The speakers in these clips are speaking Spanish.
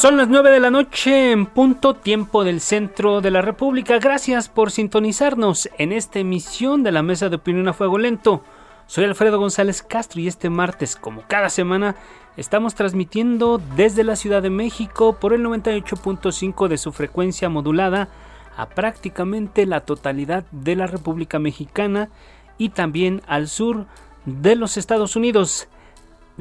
Son las 9 de la noche en punto tiempo del centro de la República. Gracias por sintonizarnos en esta emisión de la Mesa de Opinión a Fuego Lento. Soy Alfredo González Castro y este martes, como cada semana, estamos transmitiendo desde la Ciudad de México por el 98.5 de su frecuencia modulada a prácticamente la totalidad de la República Mexicana y también al sur de los Estados Unidos.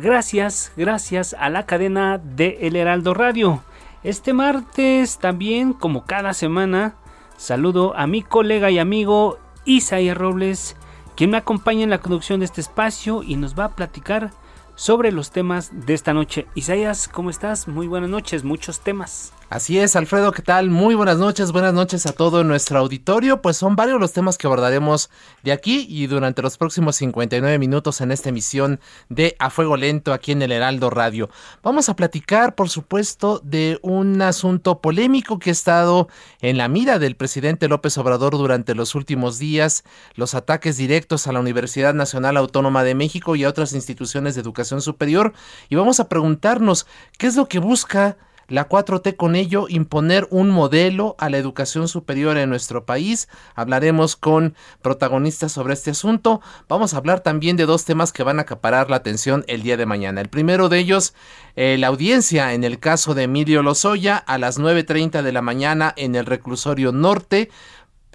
Gracias, gracias a la cadena de El Heraldo Radio. Este martes también, como cada semana, saludo a mi colega y amigo Isaías Robles, quien me acompaña en la conducción de este espacio y nos va a platicar sobre los temas de esta noche. Isaías, ¿cómo estás? Muy buenas noches, muchos temas. Así es, Alfredo, ¿qué tal? Muy buenas noches, buenas noches a todo nuestro auditorio. Pues son varios los temas que abordaremos de aquí y durante los próximos 59 minutos en esta emisión de A Fuego Lento aquí en el Heraldo Radio. Vamos a platicar, por supuesto, de un asunto polémico que ha estado en la mira del presidente López Obrador durante los últimos días, los ataques directos a la Universidad Nacional Autónoma de México y a otras instituciones de educación superior. Y vamos a preguntarnos qué es lo que busca la 4T con ello imponer un modelo a la educación superior en nuestro país. Hablaremos con protagonistas sobre este asunto. Vamos a hablar también de dos temas que van a acaparar la atención el día de mañana. El primero de ellos, eh, la audiencia en el caso de Emilio Lozoya a las 9.30 de la mañana en el reclusorio norte.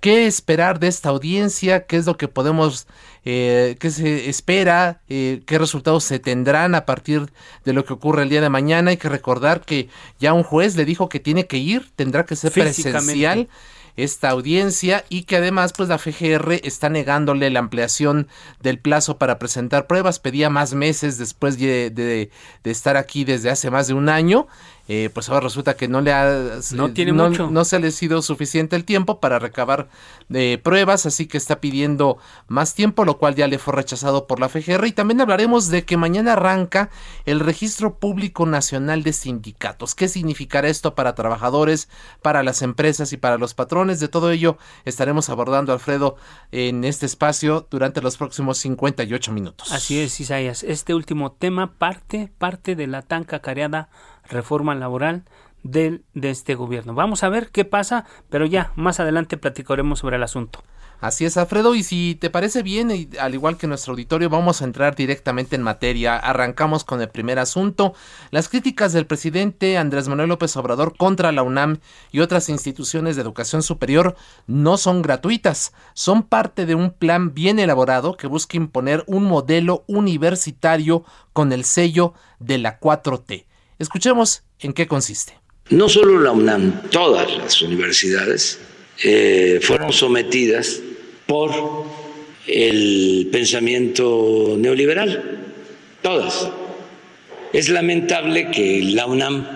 ¿Qué esperar de esta audiencia? ¿Qué es lo que podemos, eh, qué se espera? Eh, ¿Qué resultados se tendrán a partir de lo que ocurre el día de mañana? Hay que recordar que ya un juez le dijo que tiene que ir, tendrá que ser presencial esta audiencia y que además pues la FGR está negándole la ampliación del plazo para presentar pruebas, pedía más meses después de, de, de estar aquí desde hace más de un año eh, pues ahora resulta que no le ha no, tiene mucho. no se le ha sido suficiente el tiempo para recabar eh, pruebas, así que está pidiendo más tiempo, lo cual ya le fue rechazado por la FGR. Y también hablaremos de que mañana arranca el Registro Público Nacional de Sindicatos. ¿Qué significará esto para trabajadores, para las empresas y para los patrones? De todo ello estaremos abordando, Alfredo, en este espacio durante los próximos 58 minutos. Así es, Isaías. Este último tema parte, parte de la tan cacareada reforma laboral del, de este gobierno. Vamos a ver qué pasa, pero ya más adelante platicaremos sobre el asunto. Así es, Alfredo, y si te parece bien, al igual que nuestro auditorio, vamos a entrar directamente en materia. Arrancamos con el primer asunto, las críticas del presidente Andrés Manuel López Obrador contra la UNAM y otras instituciones de educación superior no son gratuitas, son parte de un plan bien elaborado que busca imponer un modelo universitario con el sello de la 4T. Escuchemos en qué consiste. No solo la UNAM, todas las universidades eh, fueron sometidas por el pensamiento neoliberal, todas. Es lamentable que la UNAM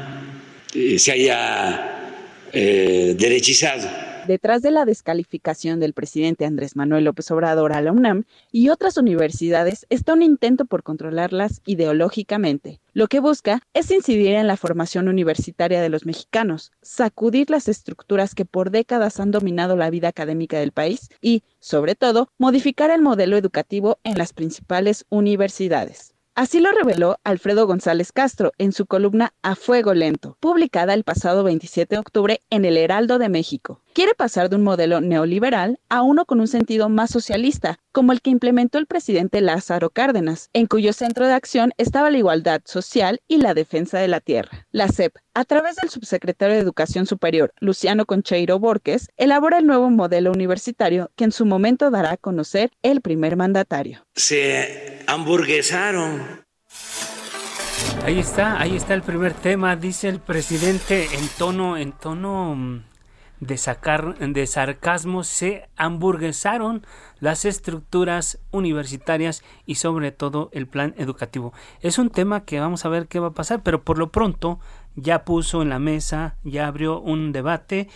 eh, se haya eh, derechizado detrás de la descalificación del presidente Andrés Manuel López Obrador a la UNAM y otras universidades está un intento por controlarlas ideológicamente. Lo que busca es incidir en la formación universitaria de los mexicanos, sacudir las estructuras que por décadas han dominado la vida académica del país y, sobre todo, modificar el modelo educativo en las principales universidades. Así lo reveló Alfredo González Castro en su columna A Fuego Lento, publicada el pasado 27 de octubre en El Heraldo de México quiere pasar de un modelo neoliberal a uno con un sentido más socialista, como el que implementó el presidente Lázaro Cárdenas, en cuyo centro de acción estaba la igualdad social y la defensa de la tierra. La CEP, a través del subsecretario de Educación Superior, Luciano Concheiro Borges, elabora el nuevo modelo universitario que en su momento dará a conocer el primer mandatario. Se hamburguesaron. Ahí está, ahí está el primer tema, dice el presidente en tono, en tono mm, de, sacar, de sarcasmo se hamburguesaron las estructuras universitarias y sobre todo el plan educativo. Es un tema que vamos a ver qué va a pasar, pero por lo pronto ya puso en la mesa, ya abrió un debate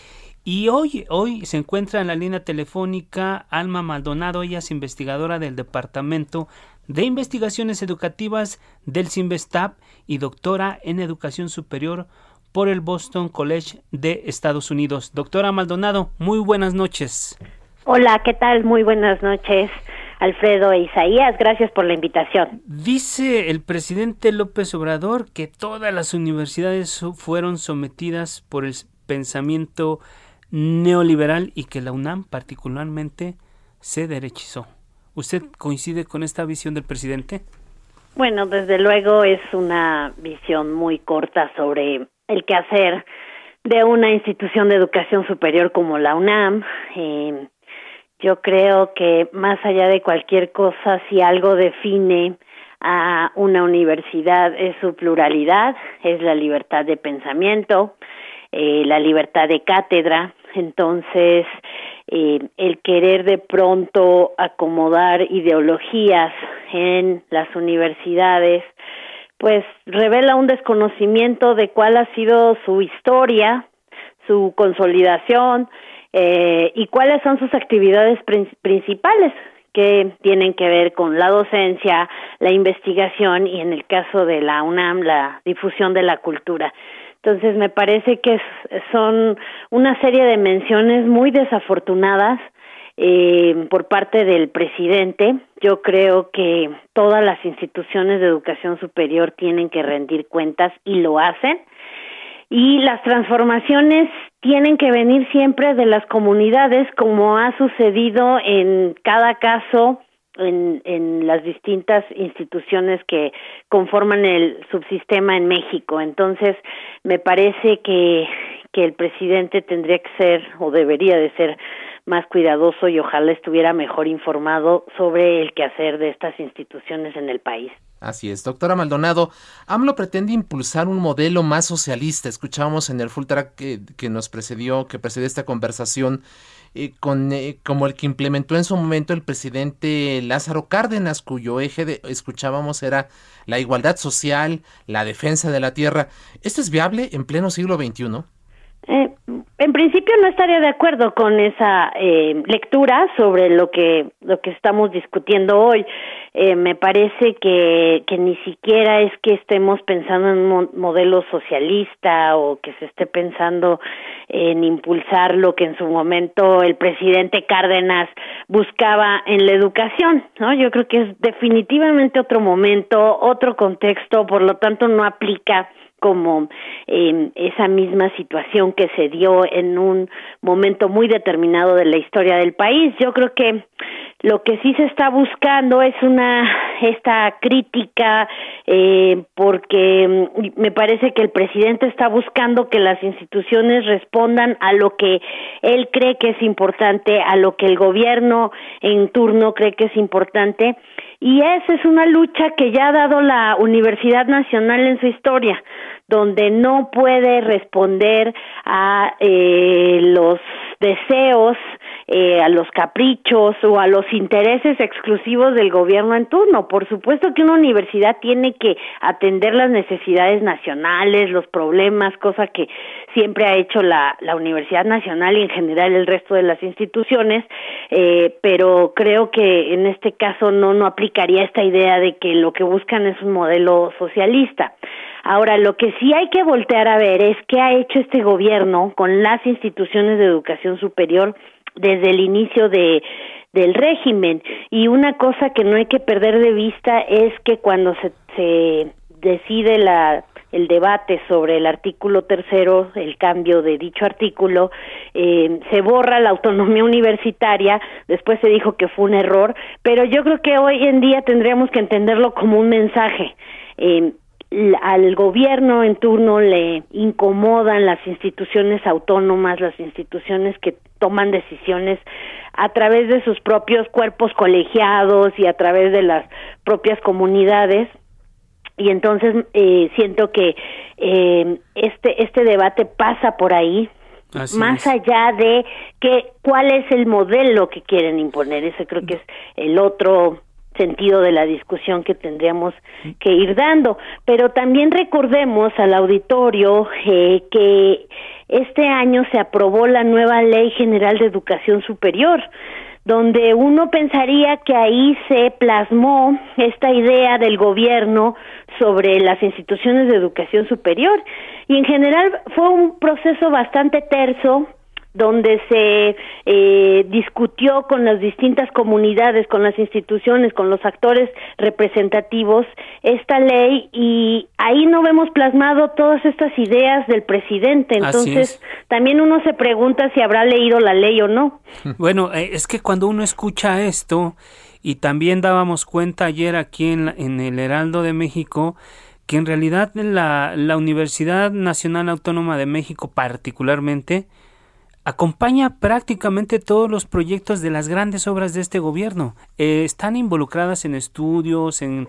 y hoy, hoy se encuentra en la línea telefónica Alma Maldonado, ella es investigadora del Departamento de Investigaciones Educativas del CIMBESTAP y doctora en Educación Superior por el Boston College de Estados Unidos. Doctora Maldonado, muy buenas noches. Hola, ¿qué tal? Muy buenas noches. Alfredo e Isaías, gracias por la invitación. Dice el presidente López Obrador que todas las universidades fueron sometidas por el pensamiento neoliberal y que la UNAM particularmente se derechizó. ¿Usted coincide con esta visión del presidente? Bueno, desde luego es una visión muy corta sobre el quehacer de una institución de educación superior como la UNAM. Eh, yo creo que más allá de cualquier cosa, si algo define a una universidad es su pluralidad, es la libertad de pensamiento, eh, la libertad de cátedra. Entonces, eh, el querer de pronto acomodar ideologías en las universidades pues revela un desconocimiento de cuál ha sido su historia, su consolidación eh, y cuáles son sus actividades principales que tienen que ver con la docencia, la investigación y en el caso de la UNAM la difusión de la cultura. Entonces me parece que son una serie de menciones muy desafortunadas eh, por parte del presidente. Yo creo que todas las instituciones de educación superior tienen que rendir cuentas y lo hacen. Y las transformaciones tienen que venir siempre de las comunidades, como ha sucedido en cada caso en, en las distintas instituciones que conforman el subsistema en México. Entonces, me parece que, que el presidente tendría que ser o debería de ser más cuidadoso y ojalá estuviera mejor informado sobre el quehacer de estas instituciones en el país. Así es, doctora Maldonado. AMLO pretende impulsar un modelo más socialista. Escuchamos en el full track que, nos precedió, que precedió esta conversación, eh, con, eh, como el que implementó en su momento el presidente Lázaro Cárdenas, cuyo eje de, escuchábamos era la igualdad social, la defensa de la tierra. ¿Esto es viable en pleno siglo XXI? Eh, en principio no estaría de acuerdo con esa eh, lectura sobre lo que lo que estamos discutiendo hoy. Eh, me parece que, que ni siquiera es que estemos pensando en un modelo socialista o que se esté pensando en impulsar lo que en su momento el presidente Cárdenas buscaba en la educación, ¿no? Yo creo que es definitivamente otro momento, otro contexto, por lo tanto no aplica como eh, esa misma situación que se dio en un momento muy determinado de la historia del país. Yo creo que lo que sí se está buscando es una esta crítica eh, porque mm, me parece que el presidente está buscando que las instituciones respondan a lo que él cree que es importante, a lo que el gobierno en turno cree que es importante y esa es una lucha que ya ha dado la Universidad Nacional en su historia donde no puede responder a eh, los deseos, eh, a los caprichos o a los intereses exclusivos del gobierno en turno. Por supuesto que una universidad tiene que atender las necesidades nacionales, los problemas, cosa que siempre ha hecho la, la Universidad Nacional y en general el resto de las instituciones, eh, pero creo que en este caso no, no aplicaría esta idea de que lo que buscan es un modelo socialista. Ahora, lo que sí hay que voltear a ver es qué ha hecho este gobierno con las instituciones de educación superior desde el inicio de del régimen y una cosa que no hay que perder de vista es que cuando se, se decide la el debate sobre el artículo tercero, el cambio de dicho artículo, eh, se borra la autonomía universitaria, después se dijo que fue un error, pero yo creo que hoy en día tendríamos que entenderlo como un mensaje. Eh, al gobierno en turno le incomodan las instituciones autónomas, las instituciones que toman decisiones a través de sus propios cuerpos colegiados y a través de las propias comunidades y entonces eh, siento que eh, este este debate pasa por ahí más allá de que cuál es el modelo que quieren imponer. Ese creo que es el otro sentido de la discusión que tendríamos que ir dando. Pero también recordemos al auditorio eh, que este año se aprobó la nueva Ley General de Educación Superior donde uno pensaría que ahí se plasmó esta idea del gobierno sobre las instituciones de educación superior. Y en general fue un proceso bastante terso donde se eh, discutió con las distintas comunidades, con las instituciones, con los actores representativos esta ley y ahí no vemos plasmado todas estas ideas del presidente. Entonces, también uno se pregunta si habrá leído la ley o no. Bueno, eh, es que cuando uno escucha esto, y también dábamos cuenta ayer aquí en, en el Heraldo de México, que en realidad la, la Universidad Nacional Autónoma de México particularmente, acompaña prácticamente todos los proyectos de las grandes obras de este gobierno. Eh, están involucradas en estudios, en,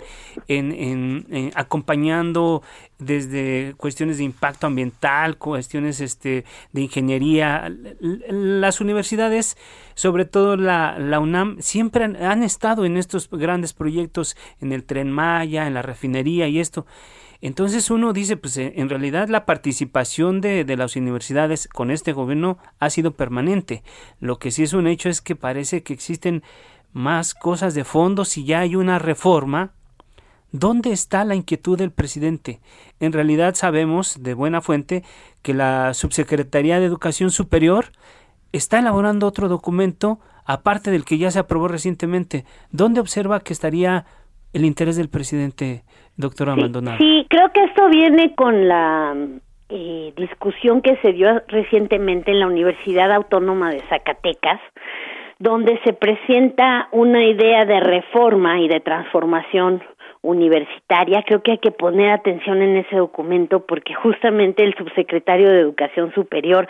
acompañando desde cuestiones de impacto ambiental, cuestiones este, de ingeniería. Las universidades, sobre todo la, la UNAM, siempre han, han estado en estos grandes proyectos, en el tren Maya, en la refinería y esto. Entonces uno dice, pues eh, en realidad la participación de, de, las universidades con este gobierno ha sido permanente. Lo que sí es un hecho es que parece que existen más cosas de fondo si ya hay una reforma. ¿Dónde está la inquietud del presidente? En realidad sabemos de buena fuente que la Subsecretaría de Educación Superior está elaborando otro documento aparte del que ya se aprobó recientemente. ¿Dónde observa que estaría el interés del presidente, doctora Maldonado. Sí, creo que esto viene con la eh, discusión que se dio recientemente en la Universidad Autónoma de Zacatecas, donde se presenta una idea de reforma y de transformación universitaria. Creo que hay que poner atención en ese documento porque justamente el subsecretario de Educación Superior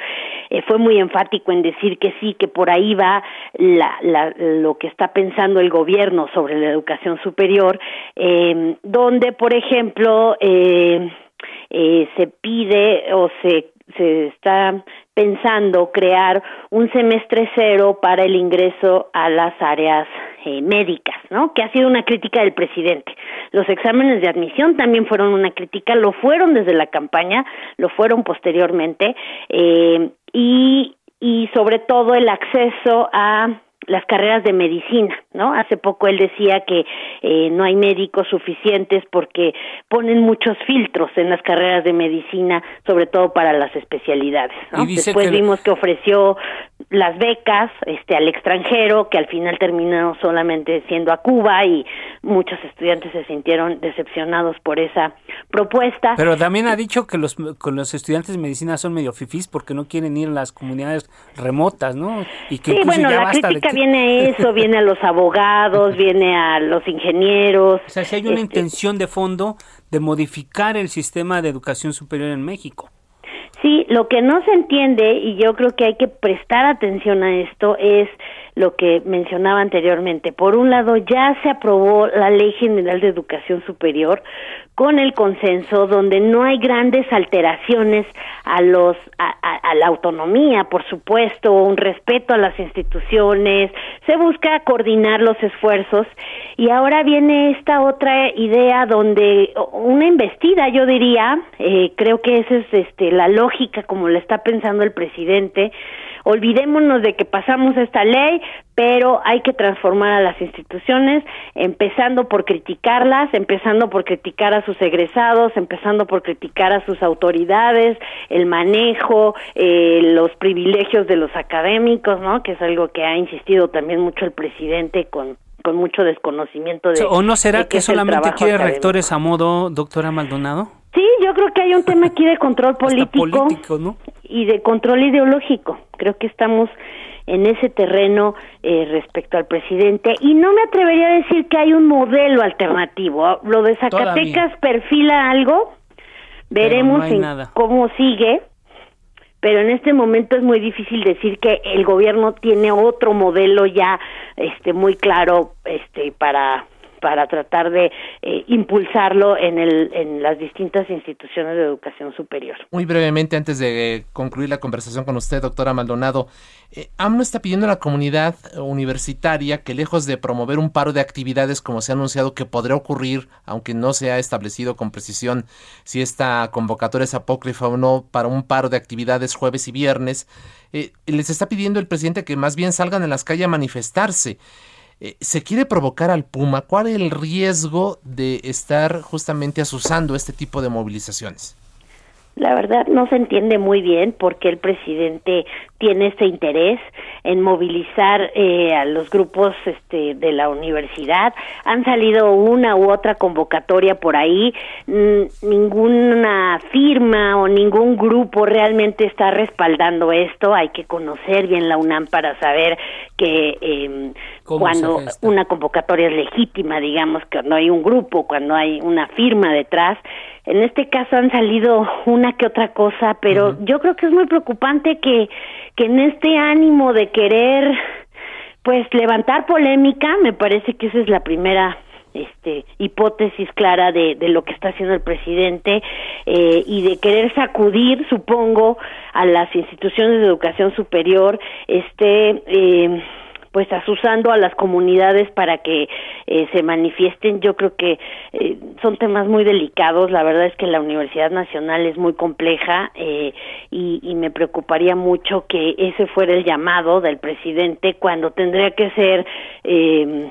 eh, fue muy enfático en decir que sí, que por ahí va la, la, lo que está pensando el gobierno sobre la educación superior, eh, donde, por ejemplo, eh, eh, se pide o se está pensando crear un semestre cero para el ingreso a las áreas eh, médicas, ¿no? Que ha sido una crítica del presidente. Los exámenes de admisión también fueron una crítica, lo fueron desde la campaña, lo fueron posteriormente, eh, y, y sobre todo el acceso a las carreras de medicina, ¿no? Hace poco él decía que eh, no hay médicos suficientes porque ponen muchos filtros en las carreras de medicina, sobre todo para las especialidades. ¿no? Después vimos que ofreció las becas este al extranjero, que al final terminó solamente siendo a Cuba y muchos estudiantes se sintieron decepcionados por esa propuesta. Pero también ha dicho que los, con los estudiantes de medicina son medio fifís porque no quieren ir a las comunidades remotas, ¿no? Y que sí, bueno, la crítica viene a eso, viene a los abogados, viene a los ingenieros. O sea, si hay una este intención de fondo de modificar el sistema de educación superior en México. Sí, lo que no se entiende, y yo creo que hay que prestar atención a esto, es lo que mencionaba anteriormente. Por un lado, ya se aprobó la Ley General de Educación Superior con el consenso, donde no hay grandes alteraciones a los a, la autonomía, por supuesto, un respeto a las instituciones, se busca coordinar los esfuerzos y ahora viene esta otra idea donde una investida, yo diría, eh, creo que esa es este la lógica como la está pensando el presidente olvidémonos de que pasamos esta ley, pero hay que transformar a las instituciones, empezando por criticarlas, empezando por criticar a sus egresados, empezando por criticar a sus autoridades, el manejo, eh, los privilegios de los académicos, ¿no? Que es algo que ha insistido también mucho el presidente con con mucho desconocimiento de o no será que solamente quiere rectores a modo doctora Maldonado Sí, yo creo que hay un tema aquí de control político, y de control ideológico. Creo que estamos en ese terreno eh, respecto al presidente y no me atrevería a decir que hay un modelo alternativo. Lo de Zacatecas perfila algo, veremos cómo sigue, pero en este momento es muy difícil decir que el gobierno tiene otro modelo ya este muy claro este para para tratar de eh, impulsarlo en, el, en las distintas instituciones de educación superior. Muy brevemente, antes de concluir la conversación con usted, doctora Maldonado, eh, AMNO está pidiendo a la comunidad universitaria que lejos de promover un paro de actividades como se ha anunciado que podría ocurrir, aunque no se ha establecido con precisión si esta convocatoria es apócrifa o no, para un paro de actividades jueves y viernes, eh, les está pidiendo el presidente que más bien salgan en las calles a manifestarse. Eh, se quiere provocar al Puma, ¿cuál es el riesgo de estar justamente asusando este tipo de movilizaciones? La verdad no se entiende muy bien por qué el presidente tiene este interés en movilizar eh, a los grupos este, de la universidad. Han salido una u otra convocatoria por ahí. ninguna firma o ningún grupo realmente está respaldando esto. Hay que conocer bien la UNAM para saber que eh, cuando una convocatoria es legítima, digamos, que no hay un grupo, cuando hay una firma detrás. En este caso han salido una que otra cosa, pero yo creo que es muy preocupante que, que en este ánimo de querer, pues, levantar polémica, me parece que esa es la primera este, hipótesis clara de, de, lo que está haciendo el presidente eh, y de querer sacudir, supongo, a las instituciones de educación superior, este, eh, pues asusando a las comunidades para que eh, se manifiesten. Yo creo que eh, son temas muy delicados. La verdad es que la Universidad Nacional es muy compleja eh, y, y, me preocuparía mucho que ese fuera el llamado del presidente cuando tendría que ser eh,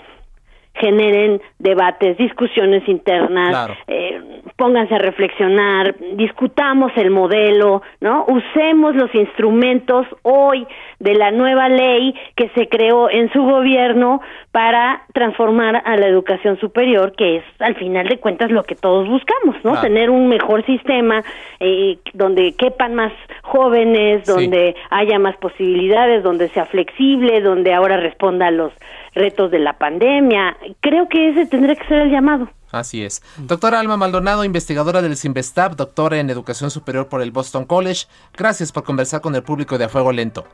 generen debates, discusiones internas, eh, pónganse a reflexionar, discutamos el modelo, ¿no? Usemos los instrumentos hoy de la nueva ley que se creó en su gobierno para transformar a la educación superior, que es al final de cuentas lo que todos buscamos, ¿no? Tener un mejor sistema eh, donde quepan más jóvenes, donde haya más posibilidades, donde sea flexible, donde ahora responda a los retos de la pandemia. Creo que ese tendría que ser el llamado. Así es. Doctora Alma Maldonado, investigadora del CIMBESTAP, doctora en Educación Superior por el Boston College, gracias por conversar con el público de A Fuego Lento.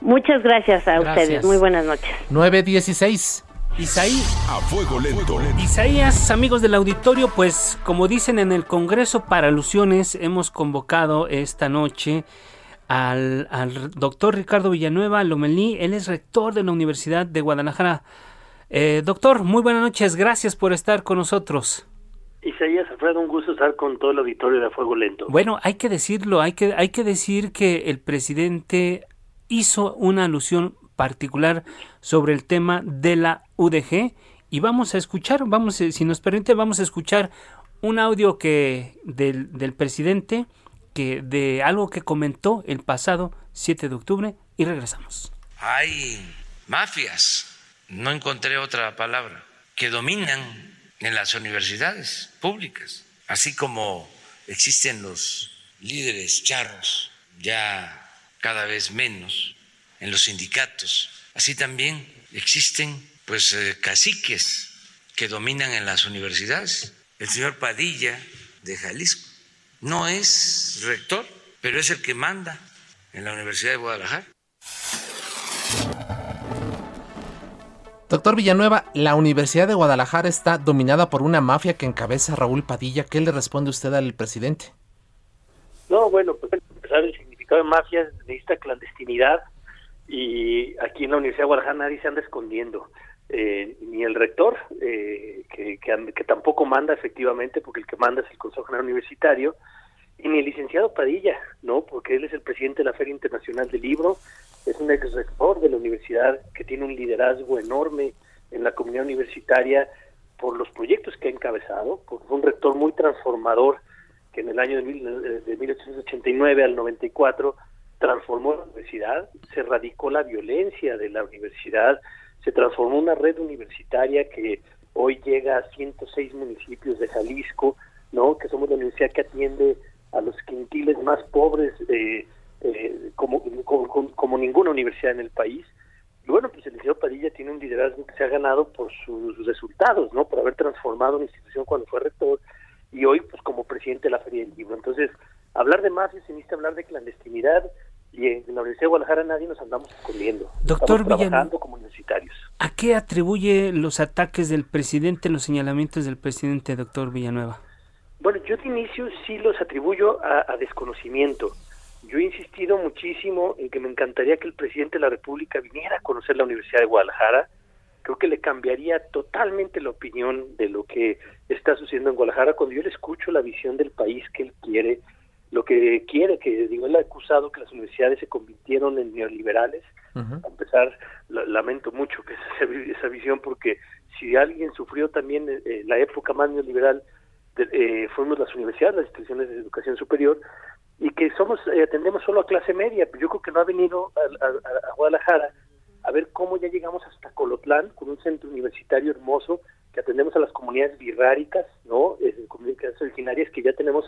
Muchas gracias a ustedes. Muy buenas noches. 916. Isaías. A fuego lento. Isaías, amigos del auditorio, pues como dicen en el Congreso para Alusiones, hemos convocado esta noche al, doctor Ricardo Villanueva Lomelí. Él es rector de la Universidad de Guadalajara. Eh, doctor, muy buenas noches. Gracias por estar con nosotros. Isaías Alfredo, un gusto estar con todo el auditorio de Fuego Lento. Bueno, hay que decirlo, hay que, hay que decir que el presidente hizo una alusión particular sobre el tema de la UDG y vamos a escuchar, vamos, si nos permite, vamos a escuchar un audio que del, del presidente que de algo que comentó el pasado 7 de octubre y regresamos. Hay mafias, no encontré otra palabra, que dominan en las universidades públicas, así como existen los líderes charros, ya cada vez menos en los sindicatos, así también existen pues eh, caciques que dominan en las universidades. El señor Padilla de Jalisco no es rector, pero es el que manda en la Universidad de Guadalajara. Doctor Villanueva, la Universidad de Guadalajara está dominada por una mafia que encabeza Raúl Padilla. ¿Qué le responde usted al presidente? No, bueno, pues empezar el significado de mafia necesita clandestinidad y aquí en la Universidad de Guadalajara nadie se anda escondiendo. Eh, ni el rector, eh, que, que, tampoco manda efectivamente, porque el que manda es el Consejo General Universitario, y ni el licenciado Padilla, ¿no? Porque él es el presidente de la Feria Internacional del Libro, es un ex rector de la universidad que tiene un liderazgo enorme en la comunidad universitaria por los proyectos que ha encabezado, porque fue un rector muy transformador que en el año de, mil, de 1889 al 94 transformó la universidad, se radicó la violencia de la universidad, se transformó una red universitaria que hoy llega a 106 municipios de Jalisco ¿no? Que somos la universidad que atiende a los quintiles más pobres eh, eh, como, como, ninguna universidad en el país. Y bueno, pues el Liceo Padilla tiene un liderazgo que se ha ganado por sus resultados, ¿no? Por haber transformado una institución cuando fue rector y hoy pues como presidente de la Feria del Libro. Entonces, hablar de mafia se necesita hablar de clandestinidad y en la Universidad de Guadalajara nadie nos andamos escondiendo. Doctor Estamos trabajando como universitarios. ¿A qué atribuye los ataques del presidente, los señalamientos del presidente, doctor Villanueva? Bueno, yo de inicio sí los atribuyo a, desconocimiento. Yo he insistido muchísimo en que me encantaría que el presidente de la República viniera a conocer la Universidad de Guadalajara. Creo que le cambiaría totalmente la opinión de lo que está sucediendo en Guadalajara cuando yo le escucho la visión del país que él quiere, lo que quiere, que digo, él ha acusado que las universidades se convirtieron en neoliberales. A pesar, lamento mucho que esa, esa visión, porque si alguien sufrió también eh, la época más neoliberal eh, fuimos las universidades, las instituciones de educación superior, y que somos eh, atendemos solo a clase media. Yo creo que no ha venido a, Guadalajara a ver cómo ya llegamos hasta Colotlán, con un centro universitario hermoso, que atendemos a las comunidades birráricas, ¿no? Comunidades originarias, que ya tenemos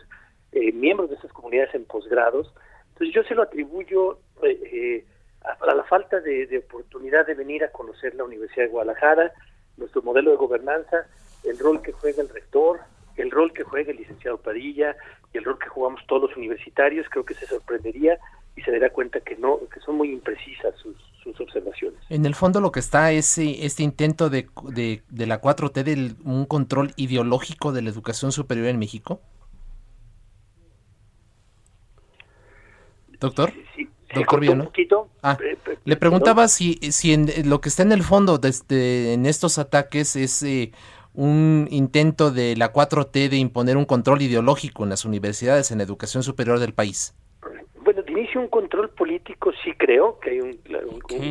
eh, miembros de esas comunidades en posgrados. Entonces yo se lo atribuyo eh, a, la falta de oportunidad de venir a conocer la Universidad de Guadalajara, nuestro modelo de gobernanza, el rol que juega el rector, el rol que juega el licenciado Padilla y el rol que jugamos todos los universitarios, creo que se sorprendería y se dará cuenta que no, que son muy imprecisas sus, observaciones. En el fondo lo que está es eh, este intento de, de, la 4T de un control ideológico de la educación superior en México. Doctor. Sí, Doctor ah, le preguntaba si, si en, lo que está en el fondo de, en estos ataques es eh, un intento de la 4T de imponer un control ideológico en las universidades, en la educación superior del país? Bueno, de inicio un control político sí creo que hay un,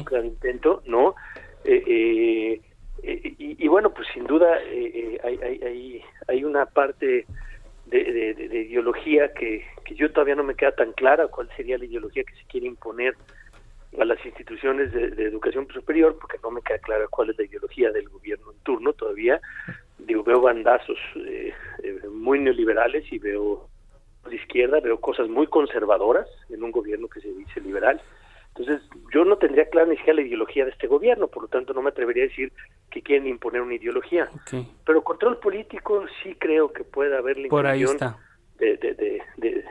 gran intento, ¿no? Eh, eh, eh, y, bueno, pues sin duda hay, hay, hay, una parte de, ideología que, que yo todavía no me queda tan clara cuál sería la ideología que se quiere imponer a las instituciones de, educación superior, porque no me queda clara cuál es la ideología del gobierno en turno todavía. Digo, veo bandazos eh, eh, muy neoliberales y veo de izquierda, veo cosas muy conservadoras en un gobierno que se dice liberal. Entonces, yo no tendría clara ni siquiera la ideología de este gobierno, por lo tanto no me atrevería a decir que quieren imponer una ideología. Pero control político sí creo que puede haber la Por ahí está. de, de, de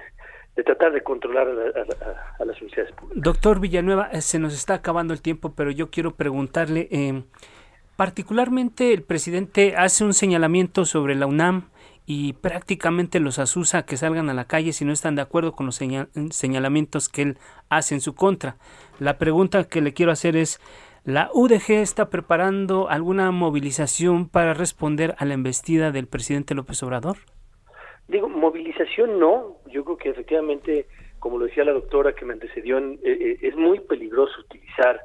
tratar de controlar a, las universidades públicas. Doctor Villanueva, eh, se nos está acabando el tiempo, pero yo quiero preguntarle, eh, particularmente el presidente hace un señalamiento sobre la UNAM y prácticamente los asusa a que salgan a la calle si no están de acuerdo con los señalamientos que él hace en su contra. La pregunta que le quiero hacer es, ¿la UDG está preparando alguna movilización para responder a la embestida del presidente López Obrador? Digo, movilización no, yo creo que efectivamente, como lo decía la doctora que me antecedió, eh, eh, es muy peligroso utilizar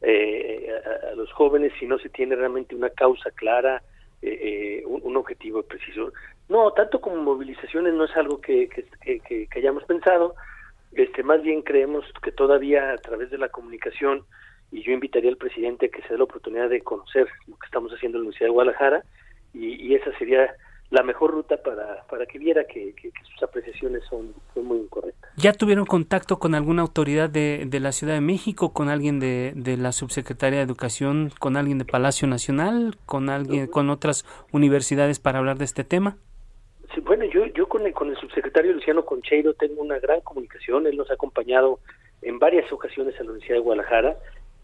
eh, a, los jóvenes si no se tiene realmente una causa clara, un, objetivo preciso. No, tanto como movilizaciones no es algo que, que, que, hayamos pensado, este, más bien creemos que todavía a través de la comunicación, y yo invitaría al presidente a que se dé la oportunidad de conocer lo que estamos haciendo en la Universidad de Guadalajara, y, y esa sería la mejor ruta para, para que viera que, sus apreciaciones son, muy incorrectas. ¿Ya tuvieron contacto con alguna autoridad de, de la Ciudad de México, con alguien de, de, la Subsecretaría de Educación, con alguien de Palacio Nacional, con alguien, con otras universidades para hablar de este tema? Sí, bueno, yo, yo con, el, con el subsecretario Luciano Concheiro tengo una gran comunicación, él nos ha acompañado en varias ocasiones a la Universidad de Guadalajara.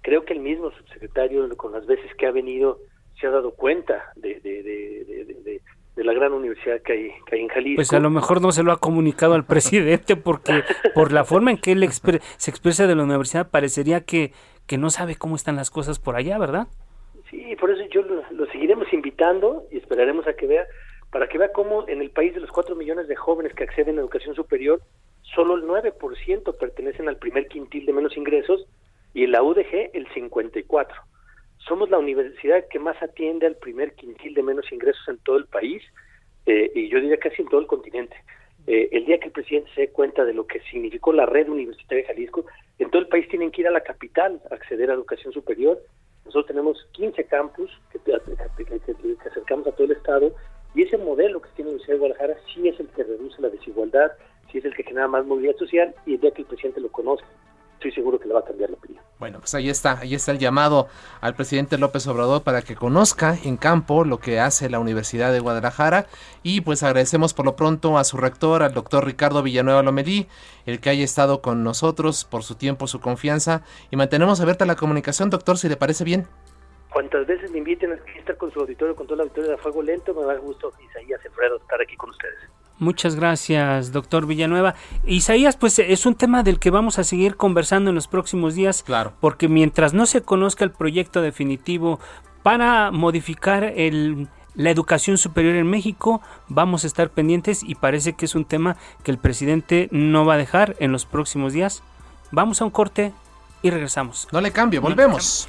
Creo que el mismo subsecretario, con las veces que ha venido, se ha dado cuenta de, de, de, de la gran universidad que hay, que hay en Jalisco. Pues a lo mejor no se lo ha comunicado al presidente porque por la forma en que él se expresa de la universidad parecería que, que no sabe cómo están las cosas por allá, ¿verdad? Sí, por eso yo lo, seguiremos invitando y esperaremos a que vea, para que vea cómo en el país de los cuatro millones de jóvenes que acceden a educación superior, solo el 9% pertenecen al primer quintil de menos ingresos y en la UDG el 54% somos la universidad que más atiende al primer quintil de menos ingresos en todo el país eh, y yo diría casi en todo el continente. Eh, el día que el presidente se dé cuenta de lo que significó la red universitaria de Jalisco, en todo el país tienen que ir a la capital a acceder a educación superior. Nosotros tenemos 15 campus que, acercamos a todo el estado y ese modelo que tiene la Universidad de Guadalajara sí es reduce la desigualdad, si es el que genera más movilidad social y el día que el presidente lo conozca, estoy seguro que le va a cambiar la opinión. Bueno, pues ahí está, ahí está el llamado al presidente López Obrador para que conozca en campo lo que hace la Universidad de Guadalajara y pues agradecemos por lo pronto a su rector, al doctor Ricardo Villanueva Lomelí, el que haya estado con nosotros por su tiempo, su confianza y mantenemos abierta la comunicación, doctor, si le parece bien. Cuantas veces me inviten a estar con su auditorio, con todo el auditorio de Fuego Lento, me da gusto, Isaías Alfredo, estar aquí con ustedes. Muchas gracias, doctor Villanueva. Isaías, pues es un tema del que vamos a seguir conversando en los próximos días. Claro. Porque mientras no se conozca el proyecto definitivo para modificar el, la educación superior en México, vamos a estar pendientes y parece que es un tema que el presidente no va a dejar en los próximos días. Vamos a un corte y regresamos. No le cambie, volvemos.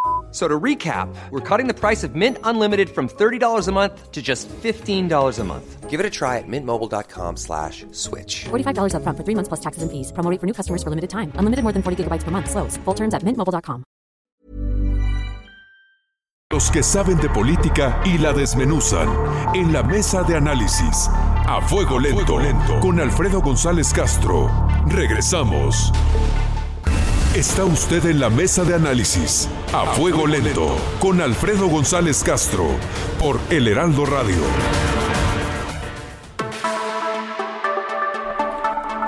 So to recap, we're cutting the price of Mint Unlimited from $30 a month to just $15 a month. Give it a try at mintmobile.com slash switch. $45 upfront for three months plus taxes and fees. Promo for new customers for limited time. Unlimited more than 40 gigabytes per month. Slows. Full terms at mintmobile.com. Los que saben de política y la desmenuzan. En la mesa de análisis. A fuego lento. lento. Con Alfredo González Castro. Regresamos. Está usted en la mesa de análisis a fuego lento con Alfredo González Castro por El Heraldo Radio.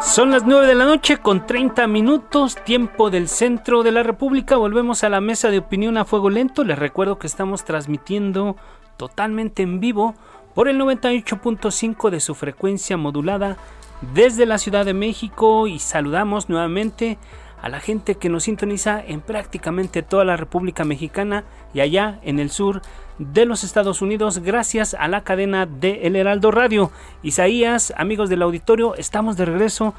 Son las 9 de la noche con 30 minutos, tiempo del centro de la República. Volvemos a la mesa de opinión a fuego lento. Les recuerdo que estamos transmitiendo totalmente en vivo por el 98.5 de su frecuencia modulada desde la Ciudad de México y saludamos nuevamente la gente que nos sintoniza en prácticamente toda la República Mexicana y allá en el sur de los Estados Unidos gracias a la cadena de El Heraldo Radio. Isaías, amigos del auditorio, estamos de regreso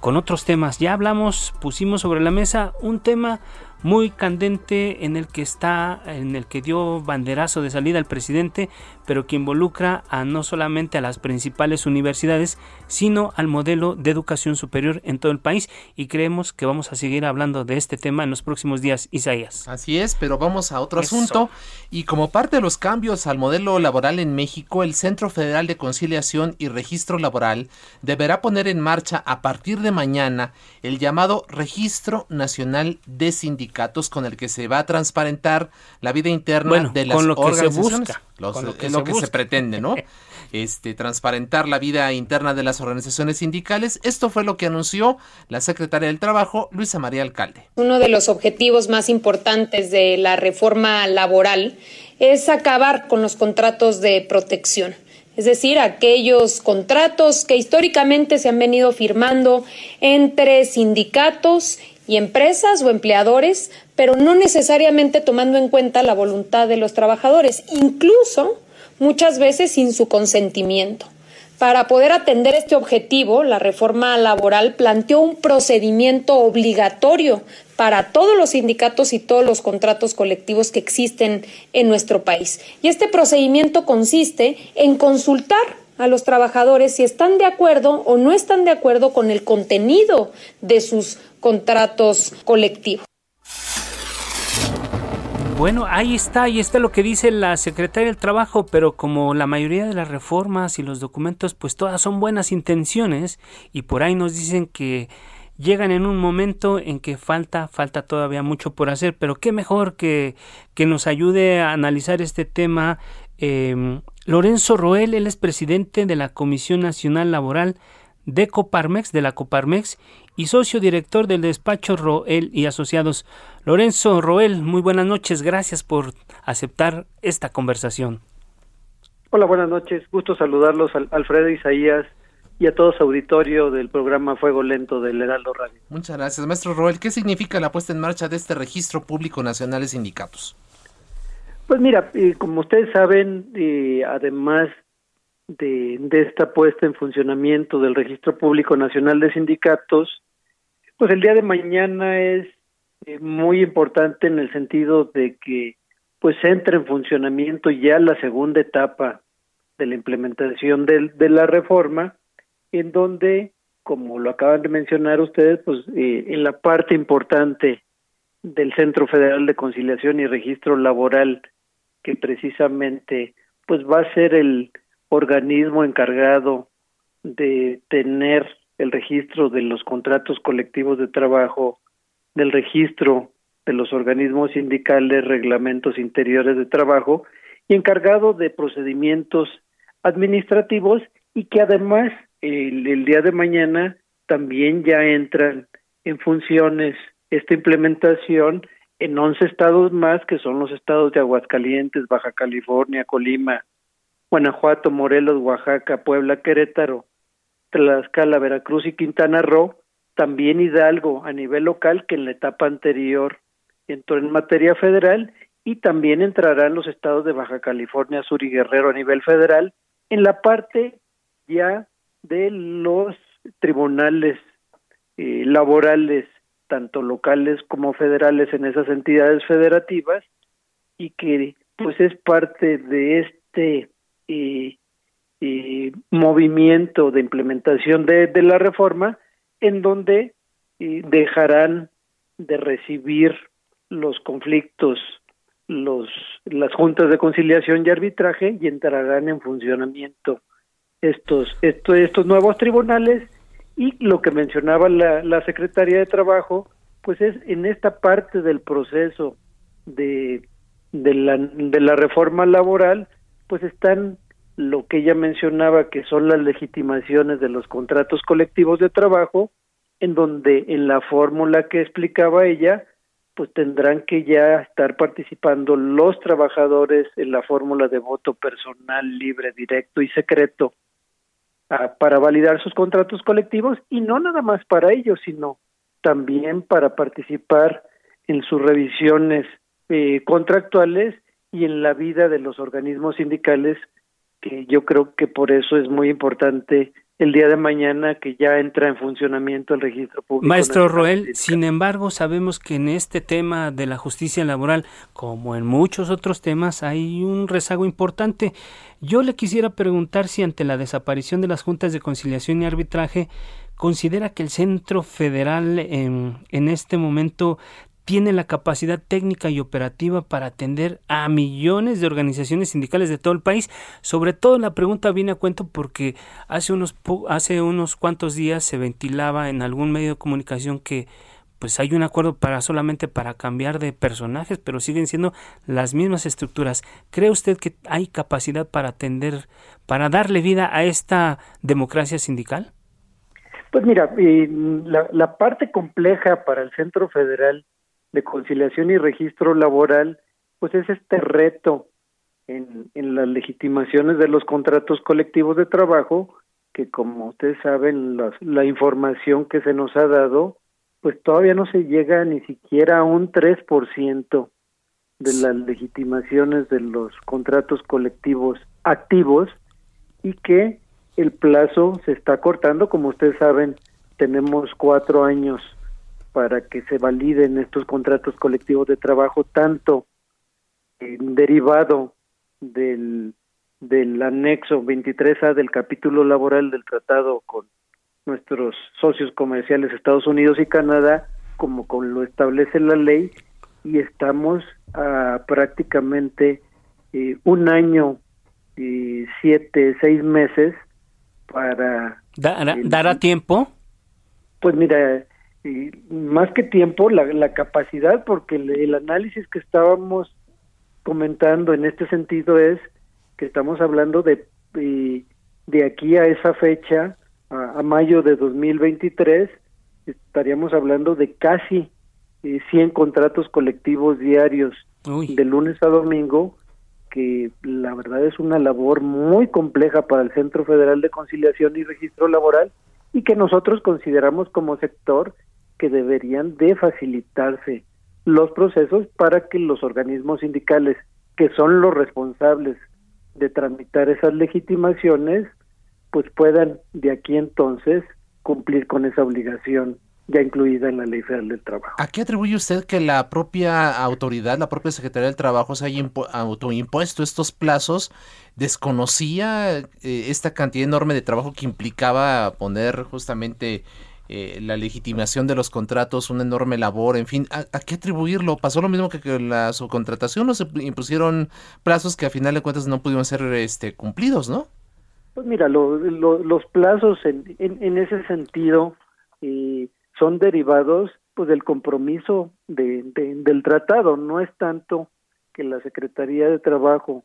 con otros temas. Ya hablamos, pusimos sobre la mesa un tema muy candente en el que está, en el que dio banderazo de salida el presidente, pero que involucra a no solamente a las principales universidades, sino al modelo de educación superior en todo el país y creemos que vamos a seguir hablando de este tema en los próximos días, Isaías. Así es, pero vamos a otro Eso. asunto y como parte de los cambios al modelo laboral en México, el Centro Federal de Conciliación y Registro Laboral deberá poner en marcha a partir de mañana el llamado Registro Nacional de Sindicatos con el que se va a transparentar la vida interna bueno, de las con lo que se organizaciones. busca, Los- con lo que es se lo que busca. se pretende, ¿no? Este, transparentar la vida interna de las organizaciones sindicales. Esto fue lo que anunció la secretaria del Trabajo, Luisa María Alcalde. Uno de los objetivos más importantes de la reforma laboral es acabar con los contratos de protección. Es decir, aquellos contratos que históricamente se han venido firmando entre sindicatos y empresas o empleadores, pero no necesariamente tomando en cuenta la voluntad de los trabajadores, incluso muchas veces sin su consentimiento. Para poder atender este objetivo, la reforma laboral planteó un procedimiento obligatorio para todos los sindicatos y todos los contratos colectivos que existen en nuestro país. Y este procedimiento consiste en consultar a los trabajadores si están de acuerdo o no están de acuerdo con el contenido de sus contratos colectivos. Bueno, ahí está, ahí está lo que dice la secretaria del Trabajo, pero como la mayoría de las reformas y los documentos, pues todas son buenas intenciones y por ahí nos dicen que llegan en un momento en que falta, falta todavía mucho por hacer, pero qué mejor que, que nos ayude a analizar este tema. eh, Lorenzo Roel, él es presidente de la Comisión Nacional Laboral de Coparmex, de la Coparmex, y socio director del despacho Roel y Asociados. Lorenzo Roel, muy buenas noches, gracias por aceptar esta conversación. Hola, buenas noches. Gusto saludarlos, Al- Alfredo Isaías y a todos auditorio del programa Fuego Lento del Heraldo Radio. Muchas gracias, maestro Roel. ¿Qué significa la puesta en marcha de este Registro Público Nacional de Sindicatos? Pues mira, eh, como ustedes saben, eh, además de, esta puesta en funcionamiento del Registro Público Nacional de Sindicatos, Pues el día de mañana es eh, muy importante en el sentido de que pues entra en funcionamiento ya la segunda etapa de la implementación de, de la reforma, en donde, como lo acaban de mencionar ustedes, pues eh, en la parte importante del Centro Federal de Conciliación y Registro Laboral, que precisamente pues va a ser el organismo encargado de tener el registro de los contratos colectivos de trabajo, del registro de los organismos sindicales, reglamentos interiores de trabajo y encargado de procedimientos administrativos y que además el, día de mañana también ya entran en funciones esta implementación en 11 estados más, que son los estados de Aguascalientes, Baja California, Colima, Guanajuato, Morelos, Oaxaca, Puebla, Querétaro, Tlaxcala, Veracruz y Quintana Roo, también Hidalgo a nivel local, que en la etapa anterior entró en materia federal, y también entrarán los estados de Baja California Sur y Guerrero a nivel federal, en la parte ya de los tribunales eh, laborales tanto locales como federales en esas entidades federativas y que pues es parte de este movimiento de implementación de, la reforma en donde dejarán de recibir los conflictos los las juntas de conciliación y arbitraje y entrarán en funcionamiento estos estos, estos nuevos tribunales. Y lo que mencionaba la, la Secretaría de Trabajo, pues es en esta parte del proceso de, de, la, de la reforma laboral, pues están lo que ella mencionaba, que son las legitimaciones de los contratos colectivos de trabajo, en donde en la fórmula que explicaba ella, pues tendrán que ya estar participando los trabajadores en la fórmula de voto personal, libre, directo y secreto para validar sus contratos colectivos y no nada más para ellos, sino también para participar en sus revisiones eh, contractuales y en la vida de los organismos sindicales, que yo creo que por eso es muy importante el día de mañana que ya entra en funcionamiento el registro público. Maestro Roel, sin embargo, sabemos que en este tema de la justicia laboral, como en muchos otros temas, hay un rezago importante. Yo le quisiera preguntar si ante la desaparición de las juntas de conciliación y arbitraje, considera que el Centro Federal en, en este momento tiene la capacidad técnica y operativa para atender a millones de organizaciones sindicales de todo el país. Sobre todo la pregunta viene a cuento porque hace unos hace unos cuantos días se ventilaba en algún medio de comunicación que pues hay un acuerdo para solamente para cambiar de personajes, pero siguen siendo las mismas estructuras. ¿Cree usted que hay capacidad para atender, para darle vida a esta democracia sindical? Pues mira, eh, la, la parte compleja para el Centro Federal de conciliación y registro laboral, pues es este reto en, en las legitimaciones de los contratos colectivos de trabajo, que como ustedes saben, la, la información que se nos ha dado, pues todavía no se llega ni siquiera a un 3% de las legitimaciones de los contratos colectivos activos y que el plazo se está cortando, como ustedes saben, tenemos cuatro años para que se validen estos contratos colectivos de trabajo, tanto en derivado del, del anexo 23A del capítulo laboral del tratado con nuestros socios comerciales Estados Unidos y Canadá, como con lo establece la ley, y estamos a prácticamente eh, un año y siete, seis meses para... ¿Dará, ¿Dará tiempo? Pues mira, y más que tiempo, la, la capacidad, porque el, el, análisis que estábamos comentando en este sentido es que estamos hablando de, de, de aquí a esa fecha, a, a, mayo de 2023, estaríamos hablando de casi eh, 100 contratos colectivos diarios Uy. de lunes a domingo, que la verdad es una labor muy compleja para el Centro Federal de Conciliación y Registro Laboral y que nosotros consideramos como sector que deberían de facilitarse los procesos para que los organismos sindicales, que son los responsables de tramitar esas legitimaciones, pues puedan de aquí entonces cumplir con esa obligación ya incluida en la Ley Federal del Trabajo. ¿A qué atribuye usted que la propia autoridad, la propia Secretaría del Trabajo se haya autoimpuesto estos plazos? ¿Desconocía eh, esta cantidad enorme de trabajo que implicaba poner justamente eh, la legitimación de los contratos, una enorme labor, en fin, ¿a, qué atribuirlo? ¿Pasó lo mismo que, que la subcontratación o se impusieron plazos que a final de cuentas no pudieron ser este, cumplidos, no? Pues mira, los plazos en, en, ese sentido eh, son derivados pues del compromiso de, del tratado, no es tanto que la Secretaría de Trabajo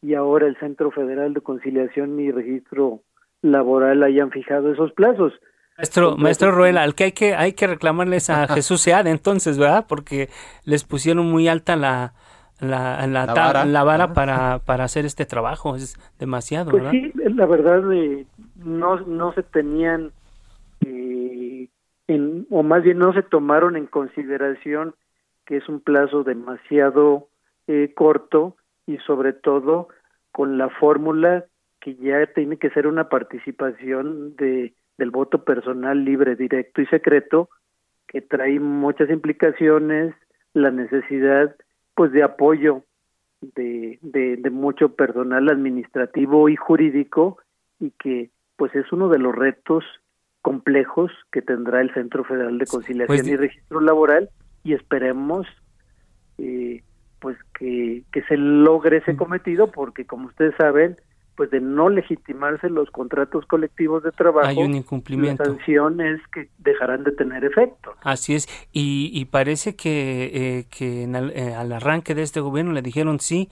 y ahora el Centro Federal de Conciliación y Registro Laboral hayan fijado esos plazos, Maestro, maestro Roel, al que hay que hay que reclamarles a Jesús Seade entonces, ¿verdad? Porque les pusieron muy alta la la, la, vara, para, para hacer este trabajo, es demasiado, pues Sí, la verdad eh, no, no se tenían eh, en, o más bien no se tomaron en consideración que es un plazo demasiado eh, corto y sobre todo con la fórmula que ya tiene que ser una participación de del voto personal libre, directo y secreto, que trae muchas implicaciones, la necesidad pues de apoyo de, de, mucho personal administrativo y jurídico y que pues es uno de los retos complejos que tendrá el Centro Federal de Conciliación pues y Registro Laboral y esperemos eh, pues que, que se logre ese cometido porque como ustedes saben pues de no legitimarse los contratos colectivos de trabajo, hay un incumplimiento. Las sanciones que dejarán de tener efecto. Así es, y, y parece que, eh, que eh, al arranque de este gobierno le dijeron sí